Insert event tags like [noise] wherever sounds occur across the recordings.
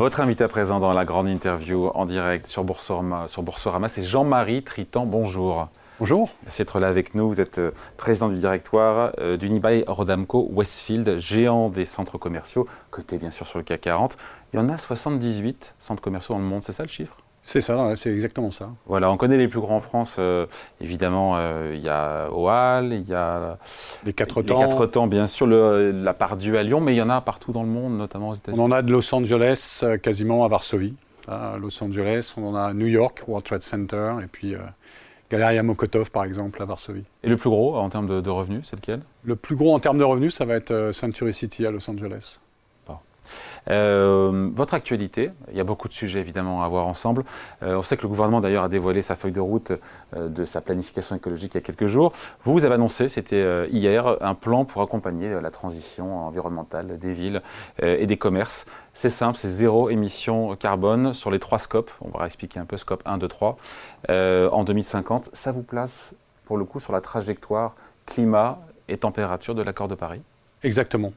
Votre invité à présent dans la grande interview en direct sur Boursorama, sur Boursorama c'est Jean-Marie Tritan. Bonjour. Bonjour. Merci d'être là avec nous. Vous êtes euh, président du directoire euh, d'Unibail Rodamco Westfield, géant des centres commerciaux, côté bien sûr sur le CAC 40. Il y en a 78 centres commerciaux dans le monde, c'est ça le chiffre? C'est ça, c'est exactement ça. Voilà, on connaît les plus grands en France. Euh, évidemment, euh, il y a OAL, il y a les quatre temps. Les quatre temps, bien sûr, le, la part du à Lyon, mais il y en a partout dans le monde, notamment aux États-Unis. On en a de Los Angeles euh, quasiment à Varsovie. À Los Angeles, on en a à New York, World Trade Center, et puis Galeria Mokotov, par exemple, à Varsovie. Et le plus gros en termes de, de revenus, c'est lequel? Le plus gros en termes de revenus, ça va être Century City à Los Angeles. Euh, votre actualité, il y a beaucoup de sujets évidemment à voir ensemble. Euh, on sait que le gouvernement d'ailleurs a dévoilé sa feuille de route euh, de sa planification écologique il y a quelques jours. Vous, vous avez annoncé, c'était hier, un plan pour accompagner la transition environnementale des villes et des commerces. C'est simple, c'est zéro émission carbone sur les trois scopes. On va expliquer un peu scope 1, 2, 3 en 2050. Ça vous place pour le coup sur la trajectoire climat et température de l'accord de Paris? Exactement.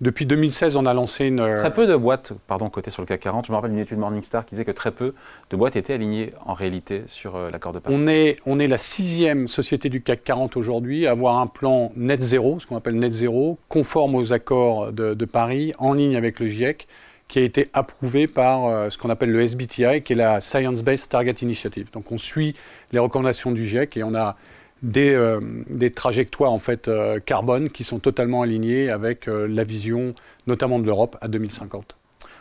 Depuis 2016, on a lancé une. Euh, très peu de boîtes, pardon, cotées sur le CAC 40. Je me rappelle d'une étude Morningstar qui disait que très peu de boîtes étaient alignées en réalité sur euh, l'accord de Paris. On est, on est la sixième société du CAC 40 aujourd'hui à avoir un plan net zéro, ce qu'on appelle net zéro, conforme aux accords de, Paris, en ligne avec le GIEC, qui a été approuvé par euh, ce qu'on appelle le SBTI, qui est la Science Based Target Initiative. Donc on suit les recommandations du GIEC et on a des, euh, des, trajectoires en fait euh, carbone qui sont totalement alignées avec euh, la vision notamment de l'Europe à 2050.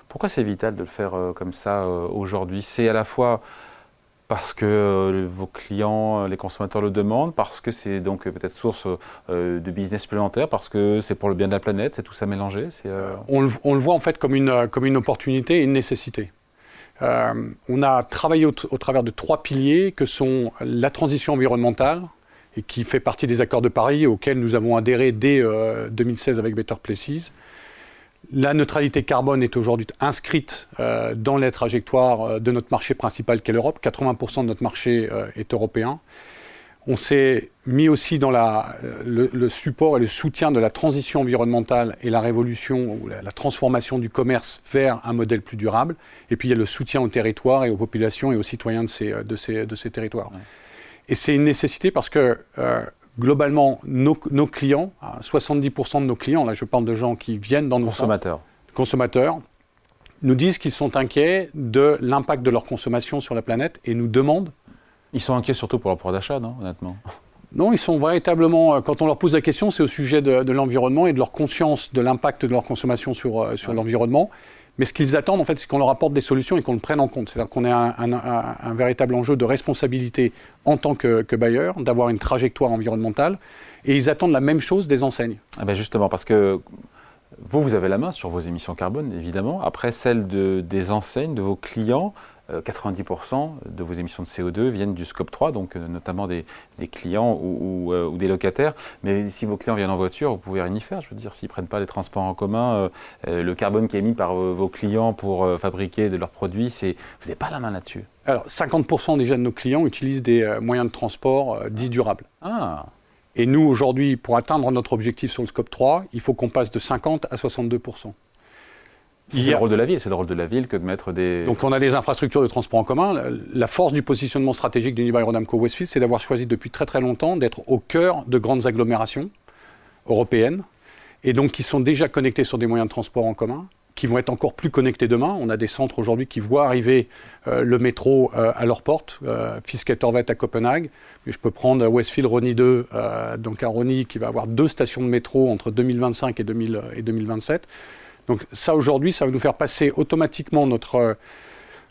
Pourquoi c'est vital de le faire comme ça aujourd'hui? C'est à la fois parce que vos clients, les consommateurs le demandent, parce que c'est donc peut-être source de business supplémentaire, parce que c'est pour le bien de la planète, c'est tout ça mélangé on le, on, le, voit en fait comme une, comme une opportunité et une nécessité. on a travaillé au, au, travers de trois piliers que sont la transition environnementale, et qui fait partie des accords de Paris auxquels nous avons adhéré dès 2016 euh, avec Better Places. La neutralité carbone est aujourd'hui inscrite euh, dans les trajectoires euh, de notre marché principal qu'est l'Europe. 80% de notre marché est européen. On s'est mis aussi dans le, support et le soutien de la transition environnementale et la révolution ou la, transformation du commerce vers un modèle plus durable. Et puis il y a le soutien aux territoires et aux populations et aux citoyens de ces territoires. Et c'est une nécessité parce que euh, globalement, nos, clients, 70% de nos clients, là je parle de gens qui viennent dans nos consommateurs, consommateurs nous disent qu'ils sont inquiets de l'impact de leur consommation sur la planète et nous demandent. Ils sont inquiets surtout pour leur pouvoir d'achat, non, honnêtement? Non, ils sont véritablement, euh, quand on leur pose la question, c'est au sujet de, l'environnement et de leur conscience de l'impact de leur consommation sur, euh, sur l'environnement. Mais ce qu'ils attendent, en fait, c'est qu'on leur apporte des solutions et qu'on le prenne en compte. C'est-à-dire qu'on ait un, véritable enjeu de responsabilité en tant que, bailleur, d'avoir une trajectoire environnementale. Et ils attendent la même chose des enseignes. Ah ben justement, parce que vous, vous avez la main sur vos émissions carbone, évidemment. Après, celles de, des enseignes, de vos clients, 90% euh, de vos émissions de CO2 viennent du scope 3, donc euh, notamment des, clients euh, ou, des locataires. Mais si vos clients viennent en voiture, vous pouvez rien y faire. Je veux dire, s'ils ne prennent pas les transports en commun, le carbone qui est émis par vos clients pour fabriquer de leurs produits, vous n'avez pas la main là-dessus. Alors, 50% déjà de nos clients utilisent des moyens de transport dits durables. Ah. Et nous, aujourd'hui, pour atteindre notre objectif sur le scope 3, il faut qu'on passe de 50 à 62%. C'est le rôle de la ville, c'est le rôle de la ville que de mettre des... Donc on a des infrastructures de transport en commun. La force du positionnement stratégique d'Unibail Rodamco Westfield, c'est d'avoir choisi depuis très très longtemps d'être au cœur de grandes agglomérations européennes, et donc qui sont déjà connectés sur des moyens de transport en commun, qui vont être encore plus connectés demain. On a des centres aujourd'hui qui voient arriver euh, le métro euh, à leur porte, euh, Fisketorvet à Copenhague, mais je peux prendre Westfield Rony 2, euh, donc à Rony, qui va avoir deux stations de métro entre 2025 et, 2000, et 2027. Donc ça, aujourd'hui, ça va nous faire passer automatiquement notre euh,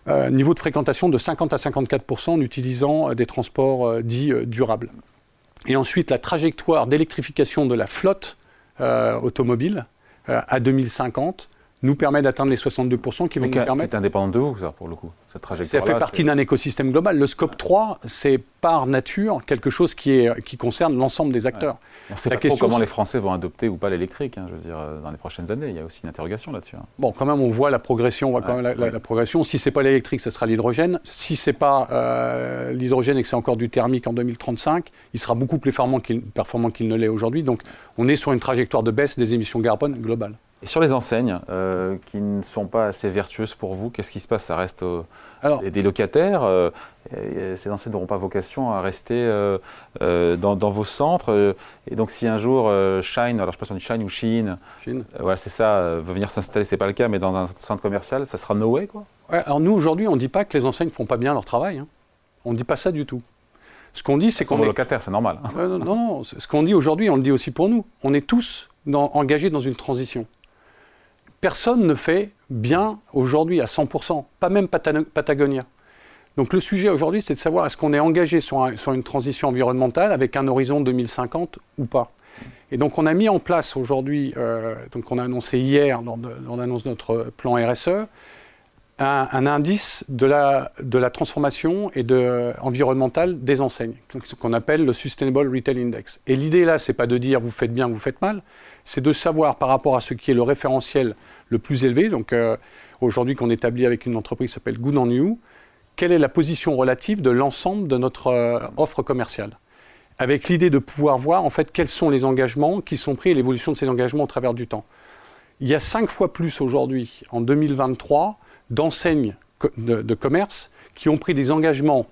euh, niveau de fréquentation de 50 à 54% en utilisant euh, des transports dits durables. Et ensuite, la trajectoire d'électrification de la flotte automobile à 2050 nous permet d'atteindre les 62% qui vont nous permettre... C'est indépendant de vous, ça, pour le coup, cette trajectoire Ça fait partie d'un écosystème global. Le scope 3, c'est par nature quelque chose qui, est, qui concerne l'ensemble des acteurs. On ne sait pas trop comment les Français vont adopter ou pas l'électrique, hein, je veux dire, euh, dans les prochaines années. Il y a aussi une interrogation là-dessus. Hein. Bon, quand même, on voit la progression. On voit quand même la, progression. Si c'est pas l'électrique, ce sera l'hydrogène. Si c'est pas euh, l'hydrogène et que c'est encore du thermique en 2035, il sera beaucoup plus performant qu'il ne l'est aujourd'hui. Donc, on est sur une trajectoire de baisse des émissions carbone globales. Et sur les enseignes euh, qui ne sont pas assez vertueuses pour vous, qu'est-ce qui se passe? Ça reste Alors, des locataires euh, Ces enseignes n'auront pas vocation à rester dans, vos centres. et donc, si un jour Shine, alors je ne sais pas si on dit Shine ou Shein, voilà, c'est ça, veut venir s'installer, c'est pas le cas, mais dans un centre commercial, ça sera no way, quoi Alors, nous, aujourd'hui, on ne dit pas que les enseignes ne font pas bien leur travail. Hein. On ne dit pas ça du tout. Ce qu'on dit, c'est qu'on est locataires, c'est normal. non, non, non, Ce qu'on dit aujourd'hui, on le dit aussi pour nous. On est tous engagés dans une transition. Personne ne fait bien aujourd'hui à 100%, pas même Patagonia. Donc le sujet aujourd'hui, c'est de savoir est-ce qu'on est engagé sur, une transition environnementale avec un horizon 2050 ou pas. Et donc on a mis en place aujourd'hui, euh, donc on a annoncé hier notre plan RSE, un, indice de la, de la transformation et de, environnementale des enseignes, ce qu'on appelle le Sustainable Retail Index. Et l'idée là, c'est pas de dire vous faites bien, vous faites mal, c'est de savoir par rapport à ce qui est le référentiel le plus élevé, donc euh, aujourd'hui qu'on établit avec une entreprise qui s'appelle Good on You, quelle est la position relative de l'ensemble de notre euh, offre commerciale avec l'idée de pouvoir voir en fait quels sont les engagements qui sont pris et l'évolution de ces engagements au travers du temps. Il y a cinq fois plus aujourd'hui, en 2023, d'enseignes de, commerce qui ont pris des engagements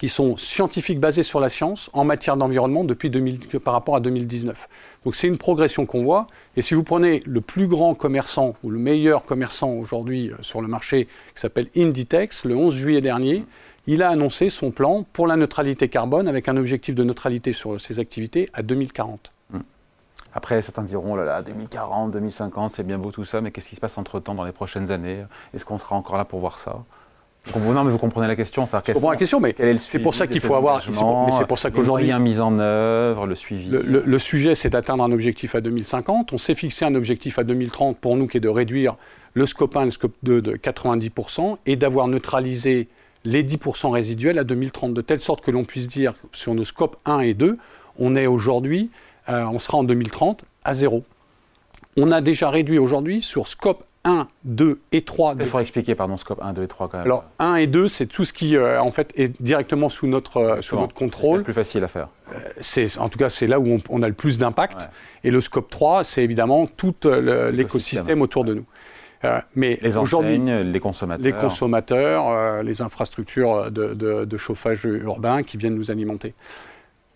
qui sont scientifiques basés sur la science en matière d'environnement depuis 2000, par rapport à 2019. Donc c'est une progression qu'on voit. Et si vous prenez le plus grand commerçant ou le meilleur commerçant aujourd'hui euh, sur le marché, qui s'appelle Inditex, le 11 juillet dernier, il a annoncé son plan pour la neutralité carbone avec un objectif de neutralité sur ses activités à 2040. Après, certains diront, oh là là, 2040, 2050, c'est bien beau tout ça, mais qu'est-ce qui se passe entre-temps dans les prochaines années? Est-ce qu'on sera encore là pour voir ça? Non, mais vous comprenez la question. Je comprends la question, mais c'est pour ça qu'il faut avoir. C'est pour, ça qu'aujourd'hui. Les moyens mis en œuvre, le suivi? Le, sujet, c'est d'atteindre un objectif à 2050. On s'est fixé un objectif à 2030 pour nous qui est de réduire le scope 1 et le scope 2 de 90% et d'avoir neutralisé les 10% résiduels à 2030, de telle sorte que l'on puisse dire sur nos scopes 1 et 2, on est aujourd'hui euh, on sera en 2030 à zéro. On a déjà réduit aujourd'hui sur scope 1, 2 et 3. Il faut expliquer, pardon, scope 1, 2 et 3 quand même. Alors 1 et 2, c'est tout ce qui euh, en fait est directement sous notre, euh, sous notre contrôle. C'est plus facile à faire. c'est, en tout cas, c'est là où on, a le plus d'impact. Et le scope 3, c'est évidemment tout l'écosystème autour de nous. mais les enseignes, les consommateurs. Les consommateurs, les infrastructures de, de, chauffage urbain qui viennent nous alimenter.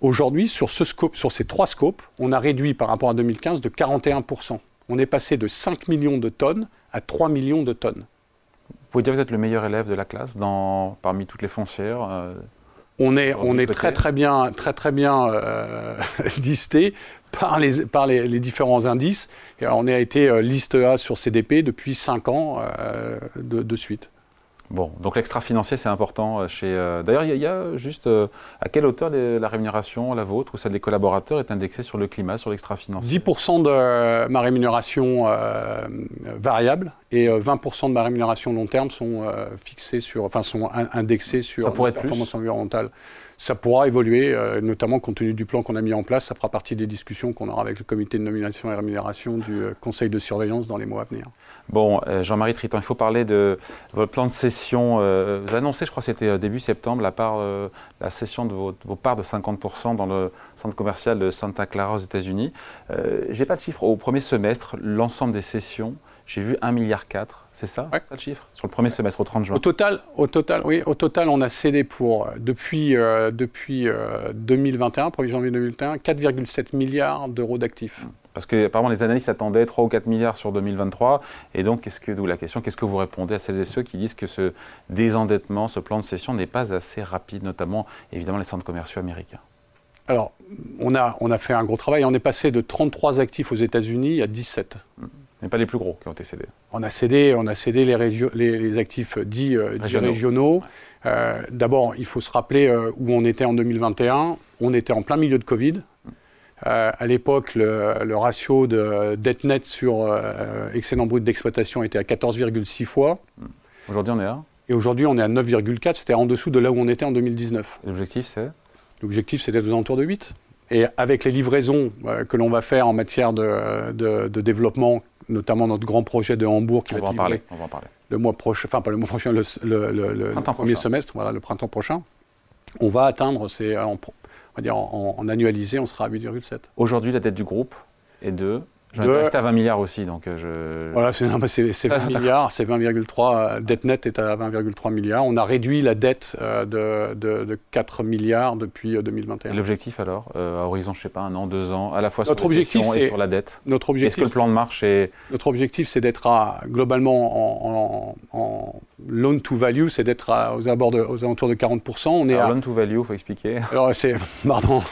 Aujourd'hui, sur, ce scope, sur ces trois scopes, on a réduit par rapport à 2015 de 41%. On est passé de 5 millions de tonnes à 3 millions de tonnes. Vous pouvez dire que vous êtes le meilleur élève de la classe dans, parmi toutes les foncières euh, On est, on est très très bien, très, très bien euh, [laughs] listé par, les, par les, différents indices. Et on a été euh, liste A sur CDP depuis 5 ans de suite. Bon, donc l'extra-financier, c'est important euh, chez... Euh, d'ailleurs, il y, a juste... Euh, à quelle hauteur la rémunération, la vôtre ou celle des collaborateurs, est indexée sur le climat, sur l'extra-financier? 10% de ma rémunération variable et 20% de ma rémunération long terme sont fixés sur... Enfin, sont indexés sur la performance environnementale ça pourra évoluer, notamment compte tenu du plan qu'on a mis en place. Ça fera partie des discussions qu'on aura avec le comité de nomination et rémunération du conseil de surveillance dans les mois à venir. Bon, euh, Jean-Marie Triton, il faut parler de votre plan de cession. Euh, vous annoncé, je crois que c'était euh, début septembre, la, part, la cession de vos, parts de 50% dans le centre commercial de Santa Clara aux États-Unis. Je n'ai pas de chiffre. Au premier semestre, l'ensemble des cessions, j'ai vu 1,4 milliard. C'est ça, ça le chiffre? Sur le premier semestre, au 30 juin Au total, au total, oui, au total on a cédé pour, depuis, depuis 2021, 1er janvier 2021, 4,7 milliards d'euros d'actifs. Hum. Parce que apparemment les analystes attendaient 3 ou 4 milliards sur 2023. Et donc, qu'est-ce que, d'où la question, qu'est-ce que vous répondez à celles et ceux qui disent que ce désendettement, ce plan de cession n'est pas assez rapide, notamment évidemment les centres commerciaux américains? Alors, on a, on a fait un gros travail. On est passé de 33 actifs aux États-Unis à 17. Mais pas les plus gros qui ont été cédés. On a cédé, on a cédé les, les, actifs dits, euh, régionaux. Euh, d'abord, il faut se rappeler euh, où on était en 2021. On était en plein milieu de Covid. À l'époque, le, ratio de dette nette sur excédent brut d'exploitation était à 14,6 fois. Aujourd'hui, on est à Et aujourd'hui, on est à 9,4. C'était en dessous de là où on était en 2019. L'objectif, c'est L'objectif, c'est d'être aux alentours de 8. Et avec les livraisons euh, que l'on va faire en matière de, développement, notamment notre grand projet de Hambourg qui on va, en parler. on va en parler. le mois prochain, enfin pas le mois prochain, le, premier semestre, voilà, le printemps prochain, on va atteindre ces, on va dire en, annualisé, on sera à 8,7. Aujourd'hui, la dette du groupe est de Je vais rester à 20 milliards aussi, donc je... Voilà, c'est 20 [laughs] milliards, c'est 20,3. Dette nette est à 20,3 milliards. On a réduit la dette de, de, 4 milliards depuis 2021. L'objectif alors, à horizon, je sais pas, un an, deux ans, à la fois notre sur objectif, et sur la dette Notre objectif, Est-ce que le plan de marche est... Notre objectif, c'est d'être globalement en, en, loan to value, c'est d'être aux, aux alentours de 40%. On est alors, loan to value, il faut expliquer. Alors, c'est, [laughs] pardon,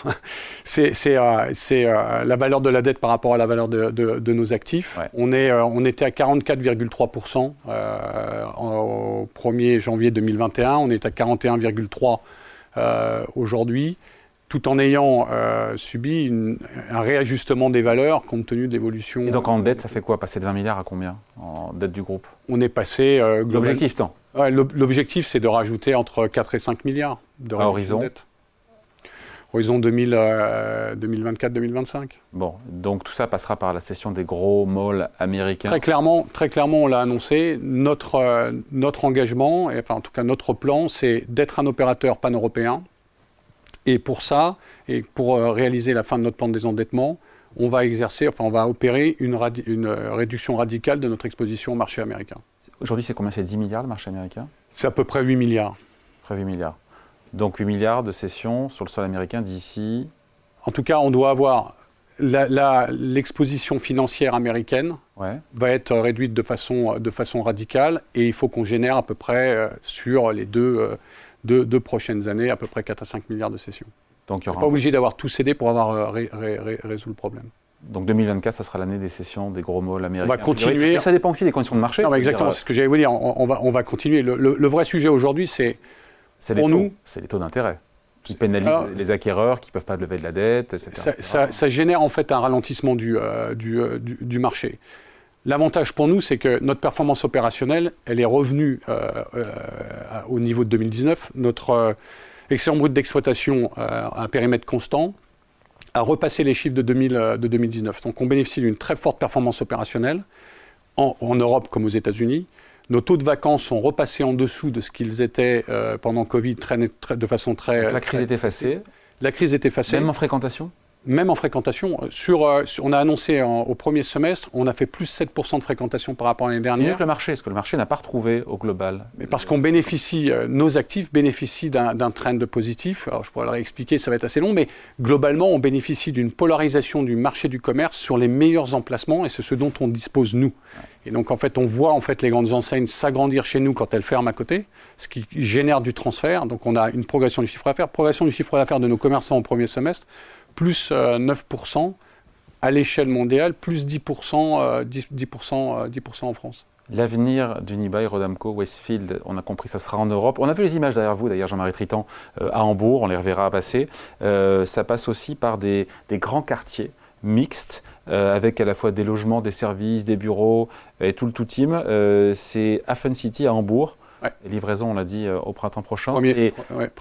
c'est, euh, la valeur de la dette par rapport à la valeur de, de, nos actifs. On, est, euh, on était à 44,3% euh, au 1er janvier 2021. On est à 41,3% aujourd'hui tout en ayant subi un réajustement des valeurs compte tenu de l'évolution. Et donc en dette, ça fait quoi? Passer de 20 milliards à combien? En dette du groupe? On est passé. L'objectif, tant L'objectif, c'est de rajouter entre 4 et 5 milliards de à horizon. dette. Horizon 2024-2025. Euh, bon, donc tout ça passera par la cession des gros malls américains. Très clairement, très clairement, on l'a annoncé. Notre, euh, notre engagement, et, enfin en tout cas notre plan, c'est d'être un opérateur pan-européen. Et pour ça, et pour euh, réaliser la fin de notre plan de désendettement, on va exercer, enfin on va opérer une, une réduction radicale de notre exposition au marché américain. Aujourd'hui, c'est combien? C'est 10 milliards le marché américain? C'est à peu près 8 milliards. Près 8 milliards. Donc 8 milliards de cessions sur le sol américain d'ici. En tout cas, on doit avoir l'exposition financière américaine va être réduite de façon, de façon radicale et il faut qu'on génère à peu près euh, sur les euh, deux, deux, prochaines années à peu près 4 à 5 milliards de cessions. Donc il y aura pas obligé d'avoir tout cédé pour avoir euh, résolu le problème. Donc 2024, ça sera l'année des sessions des gros malls américains. On va continuer. Ça dépend aussi des conditions de marché. exactement, c'est ce que j'allais vous dire. On, va, on va continuer. le vrai sujet aujourd'hui, c'est les, taux, c'est les taux d'intérêt qui pénalisent les acquéreurs qui ne peuvent pas lever de la dette, etc. Ça, génère en fait un ralentissement du, euh, euh, du, du, marché. L'avantage pour nous, c'est que notre performance opérationnelle, elle est revenue euh, au niveau de 2019. Notre excellent brut d'exploitation à un périmètre constant a repassé les chiffres de, 2000, de 2019. Donc on bénéficie d'une très forte performance opérationnelle en, en Europe comme aux États-Unis. Nos taux de vacances sont repassés en dessous de ce qu'ils étaient euh, pendant Covid de façon très. la crise est effacée. La crise est effacée. Même en fréquentation? Même en fréquentation. Sur, euh, on a annoncé au premier semestre, on a fait plus 7% de fréquentation par rapport à l'année dernière. C'est que le marché, est-ce que le marché n'a pas retrouvé au global Mais Parce qu'on bénéficie, euh, nos actifs bénéficient d'un trend positif. Alors je pourrais le réexpliquer, ça va être assez long, mais globalement, on bénéficie d'une polarisation du marché du commerce sur les meilleurs emplacements et c'est ce dont on dispose nous. Et donc en fait, on voit en fait les grandes enseignes s'agrandir chez nous quand elles ferment à côté, ce qui génère du transfert. Donc on a une progression du chiffre d'affaires, progression du chiffre d'affaires de nos commerçants au premier semestre plus 9% euh, à l'échelle mondiale, plus 10%, 10, 10%, 10 en France. L'avenir d'Unibail, Rodamco, Westfield, on a compris, ça sera en Europe. On a vu les images derrière vous, d'ailleurs, Jean-Marie Tritan, euh, à Hambourg, on les reverra passer. Euh, ça passe aussi par des, grands quartiers mixtes, avec à la fois des logements, des services, des bureaux et tout le tout team. c'est Hafen City à Hambourg. Les livraisons, on l'a dit, euh, au printemps prochain. et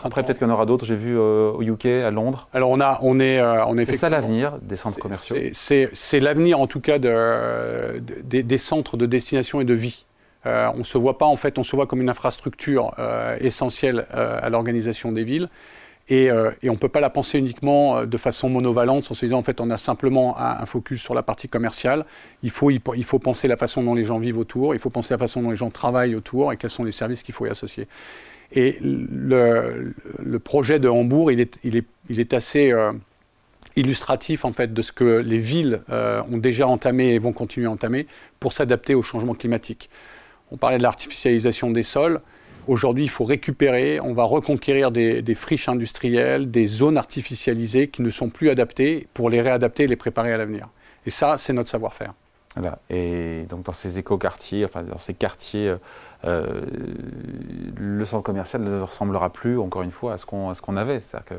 après, peut-être qu'il y en aura d'autres. J'ai vu euh, au UK, à Londres. Alors, on, a, on est. Euh, on c'est ça l'avenir des centres commerciaux C'est l'avenir, en tout cas, de, des centres de destination et de vie. on ne se voit pas, en fait, on se voit comme une infrastructure essentielle à l'organisation des villes. Euh, et, on ne peut pas la penser uniquement euh, de façon monovalente, en se disant en fait on a simplement un, focus sur la partie commerciale. Il faut, il, faut penser la façon dont les gens vivent autour, il faut penser la façon dont les gens travaillent autour et quels sont les services qu'il faut y associer. Et le, projet de Hambourg, il est, il est, il est assez euh, illustratif en fait de ce que les villes ont déjà entamé et vont continuer à entamer pour s'adapter au changement climatique. On parlait de l'artificialisation des sols. Aujourd'hui, il faut récupérer, on va reconquérir des, friches industrielles, des zones artificialisées qui ne sont plus adaptées pour les réadapter et les préparer à l'avenir. Et ça, c'est notre savoir-faire. Voilà. Et donc dans ces éco-quartiers, enfin dans ces quartiers, euh, le centre commercial ne ressemblera plus, encore une fois, à ce qu'on qu'on avait. C'est-à-dire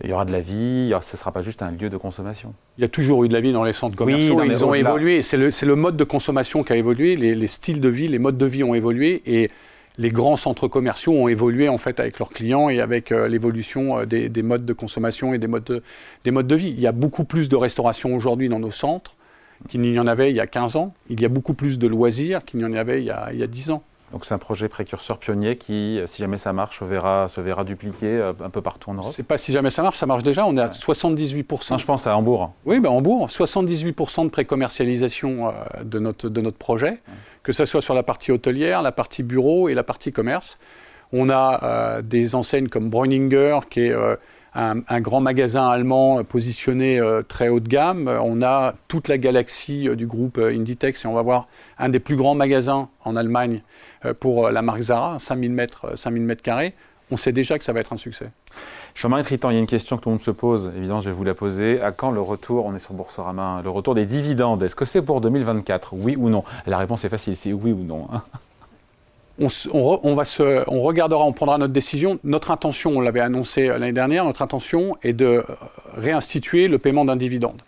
qu'il y aura de la vie, ce ne sera pas juste un lieu de consommation. Il y a toujours eu de la vie dans les centres commerciaux, oui, ils ont évolué. C'est le, le, mode de consommation qui a évolué, les, les, styles de vie, les modes de vie ont évolué. Et les grands centres commerciaux ont évolué en fait avec leurs clients et avec euh, l'évolution euh, des, modes de consommation et des modes de, des modes de vie. Il y a beaucoup plus de restauration aujourd'hui dans nos centres qu'il n'y en avait il y a 15 ans. Il y a beaucoup plus de loisirs qu'il n'y en avait il y a, il y a 10 ans. Donc c'est un projet précurseur pionnier qui, si jamais ça marche, verra, se verra dupliqué euh, un peu partout en Europe. C'est pas si jamais ça marche, ça marche déjà. On est à 78%. je pense à Hambourg. Oui, ben Hambourg, 78% de pré-commercialisation euh, de, notre, de notre projet, que ce soit sur la partie hôtelière, la partie bureau et la partie commerce. On a euh, des enseignes comme Bräuninger, qui est un, grand magasin allemand positionné euh, très haut de gamme. On a toute la galaxie euh, du groupe euh, Inditex et on va voir un des plus grands magasins en Allemagne pour la marque Zara, 5000 mètres, 5000 mètres carrés. On sait déjà que ça va être un succès. Jean-Marie Tritan, il y a une question que tout le monde se pose, évidemment, je vais vous la poser. À quand le retour, on est sur Boursorama, hein, le retour des dividendes? Est-ce que c'est pour 2024 Oui ou non? La réponse est facile, c'est oui ou non. Hein on, va se, on regardera, on prendra notre décision. Notre intention, on l'avait annoncé euh, l'année dernière, notre intention est de euh, réinstituer le paiement d'un dividende.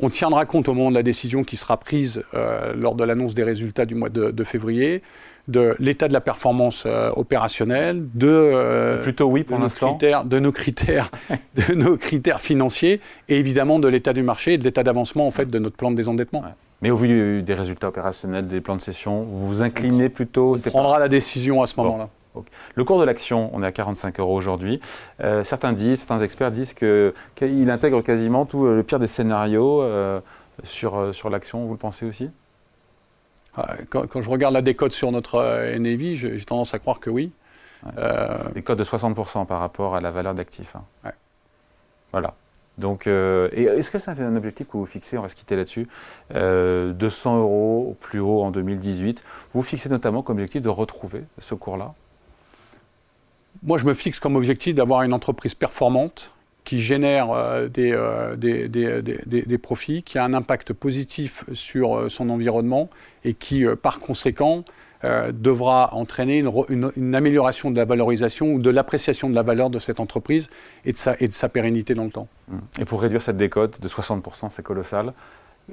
On tiendra compte au moment de la décision qui sera prise euh, lors de l'annonce des résultats du mois de, février de l'état de la performance opérationnelle, de plutôt oui pour l'instant, de nos critères, [laughs] de nos critères financiers et évidemment de l'état du marché et de l'état d'avancement en fait de notre plan de désendettement. Mais au vu des résultats opérationnels, des plans de session, vous vous inclinez plutôt On prendra la décision à ce moment-là. Le cours de l'action, on est à 45 euros aujourd'hui. Euh, certains disent, certains experts disent qu'il intègre quasiment tout euh, le pire des scénarios euh, sur, sur l'action. Vous le pensez aussi? Ah, quand, je regarde la décote sur notre NAV, j'ai tendance à croire que oui. Des codes de 60% par rapport à la valeur d'actifs. Hein. Voilà. Donc, euh, est-ce que fait un objectif que vous fixez, on va se quitter là-dessus, 200 euh, euros au plus haut en 2018 Vous fixez notamment comme objectif de retrouver ce cours-là? Moi, je me fixe comme objectif d'avoir une entreprise performante qui génère euh, des, des, profits, qui a un impact positif sur son environnement et qui, par conséquent, euh, devra entraîner une, amélioration de la valorisation ou de l'appréciation de la valeur de cette entreprise et de sa, et de sa pérennité dans le temps. Et pour réduire cette décote de 60%, c'est colossal.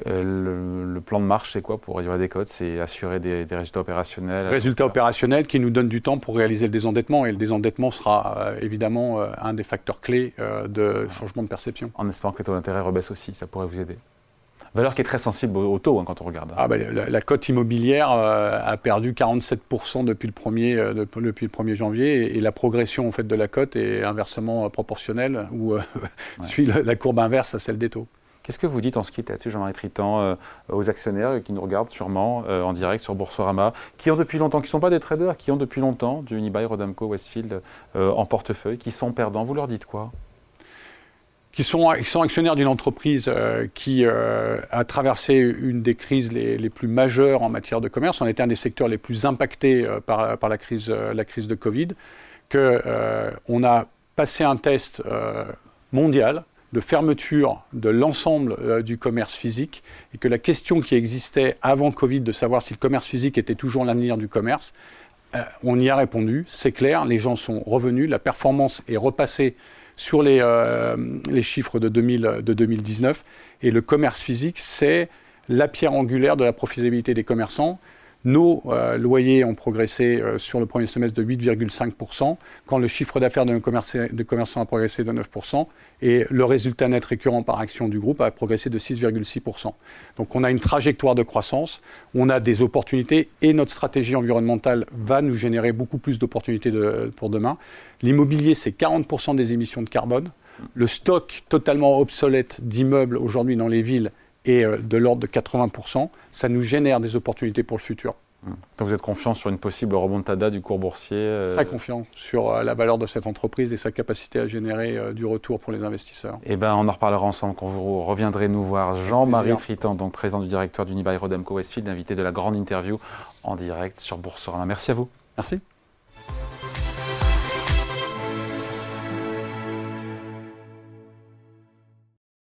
Euh, le, plan de marche, c'est quoi pour réduire la décote C'est assurer des, résultats opérationnels? Résultats opérationnels qui nous donnent du temps pour réaliser le désendettement. Et le désendettement sera euh, évidemment un des facteurs clés de changement de perception. En espérant que les taux d'intérêt rebaissent aussi, ça pourrait vous aider. Valeur qui est très sensible au, taux hein, quand on regarde. Ah, bah, la, cote immobilière euh, a perdu 47% depuis le 1er, euh, depuis le 1er janvier et, la progression en fait, de la cote est inversement euh, proportionnelle ou [laughs] suit la, courbe inverse à celle des taux. Qu'est-ce que vous dites en ce qui est là-dessus, Jean-Marie Tritan, aux actionnaires qui nous regardent sûrement en direct sur Boursorama, qui ont depuis longtemps, qui ne sont pas des traders, qui ont depuis longtemps du Unibail, Rodamco, Westfield en portefeuille, qui sont perdants. Vous leur dites quoi? Qui sont, actionnaires d'une entreprise euh, qui euh, a traversé une des crises les, plus majeures en matière de commerce. On était un des secteurs les plus impactés euh, par, par, la, crise, la crise de Covid, qu'on a passé un test mondial de fermeture de l'ensemble du commerce physique et que la question qui existait avant Covid de savoir si le commerce physique était toujours l'avenir du commerce, on y a répondu, c'est clair, les gens sont revenus, la performance est repassée sur les, euh, chiffres de, 2000, de 2019. Et le commerce physique, c'est la pierre angulaire de la profitabilité des commerçants. Nos euh, loyers ont progressé euh, sur le premier semestre de 8,5%, quand le chiffre d'affaires de nos commerçants a progressé de 9%, et le résultat net récurrent par action du groupe a progressé de 6,6%. Donc on a une trajectoire de croissance, on a des opportunités, et notre stratégie environnementale va nous générer beaucoup plus d'opportunités pour demain. L'immobilier, c'est 40% des émissions de carbone. Le stock totalement obsolète d'immeubles aujourd'hui dans les villes et euh, de l'ordre de 80%, ça nous génère des opportunités pour le futur. Hum. Donc vous êtes confiant sur une possible remontada du cours boursier euh, Très confiant sur euh, la valeur de cette entreprise et sa capacité à générer du retour pour les investisseurs. Eh ben, on en reparlera ensemble quand vous reviendrez nous voir. Jean-Marie Tritan, donc président du directeur d'Unibail Rodamco Westfield, invité de la grande interview en direct sur Boursorama. Merci à vous. Merci.